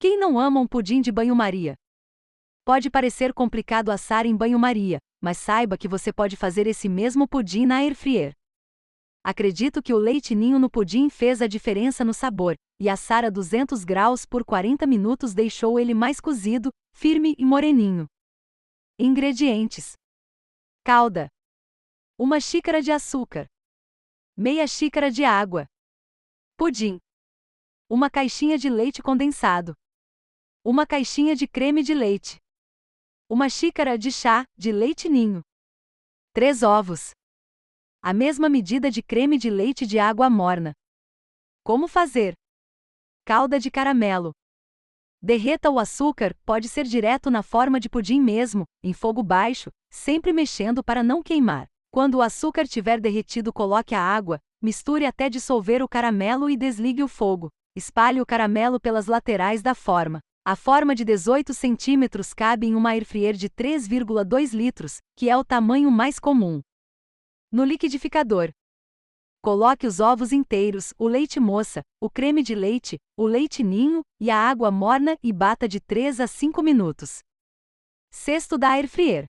Quem não ama um pudim de banho-maria? Pode parecer complicado assar em banho-maria, mas saiba que você pode fazer esse mesmo pudim na air fryer. Acredito que o leite ninho no pudim fez a diferença no sabor, e assar a 200 graus por 40 minutos deixou ele mais cozido, firme e moreninho. Ingredientes: calda, uma xícara de açúcar, meia xícara de água, pudim, uma caixinha de leite condensado, uma caixinha de creme de leite, uma xícara de chá de leite ninho, três ovos, a mesma medida de creme de leite de água morna. Como fazer? Calda de caramelo. Derreta o açúcar, pode ser direto na forma de pudim mesmo, em fogo baixo, sempre mexendo para não queimar. Quando o açúcar tiver derretido, coloque a água, misture até dissolver o caramelo e desligue o fogo. Espalhe o caramelo pelas laterais da forma. A forma de 18 centímetros cabe em uma airfryer de 3,2 litros, que é o tamanho mais comum. No liquidificador, coloque os ovos inteiros, o leite moça, o creme de leite, o leite ninho e a água morna e bata de 3 a 5 minutos. Cesto da airfryer.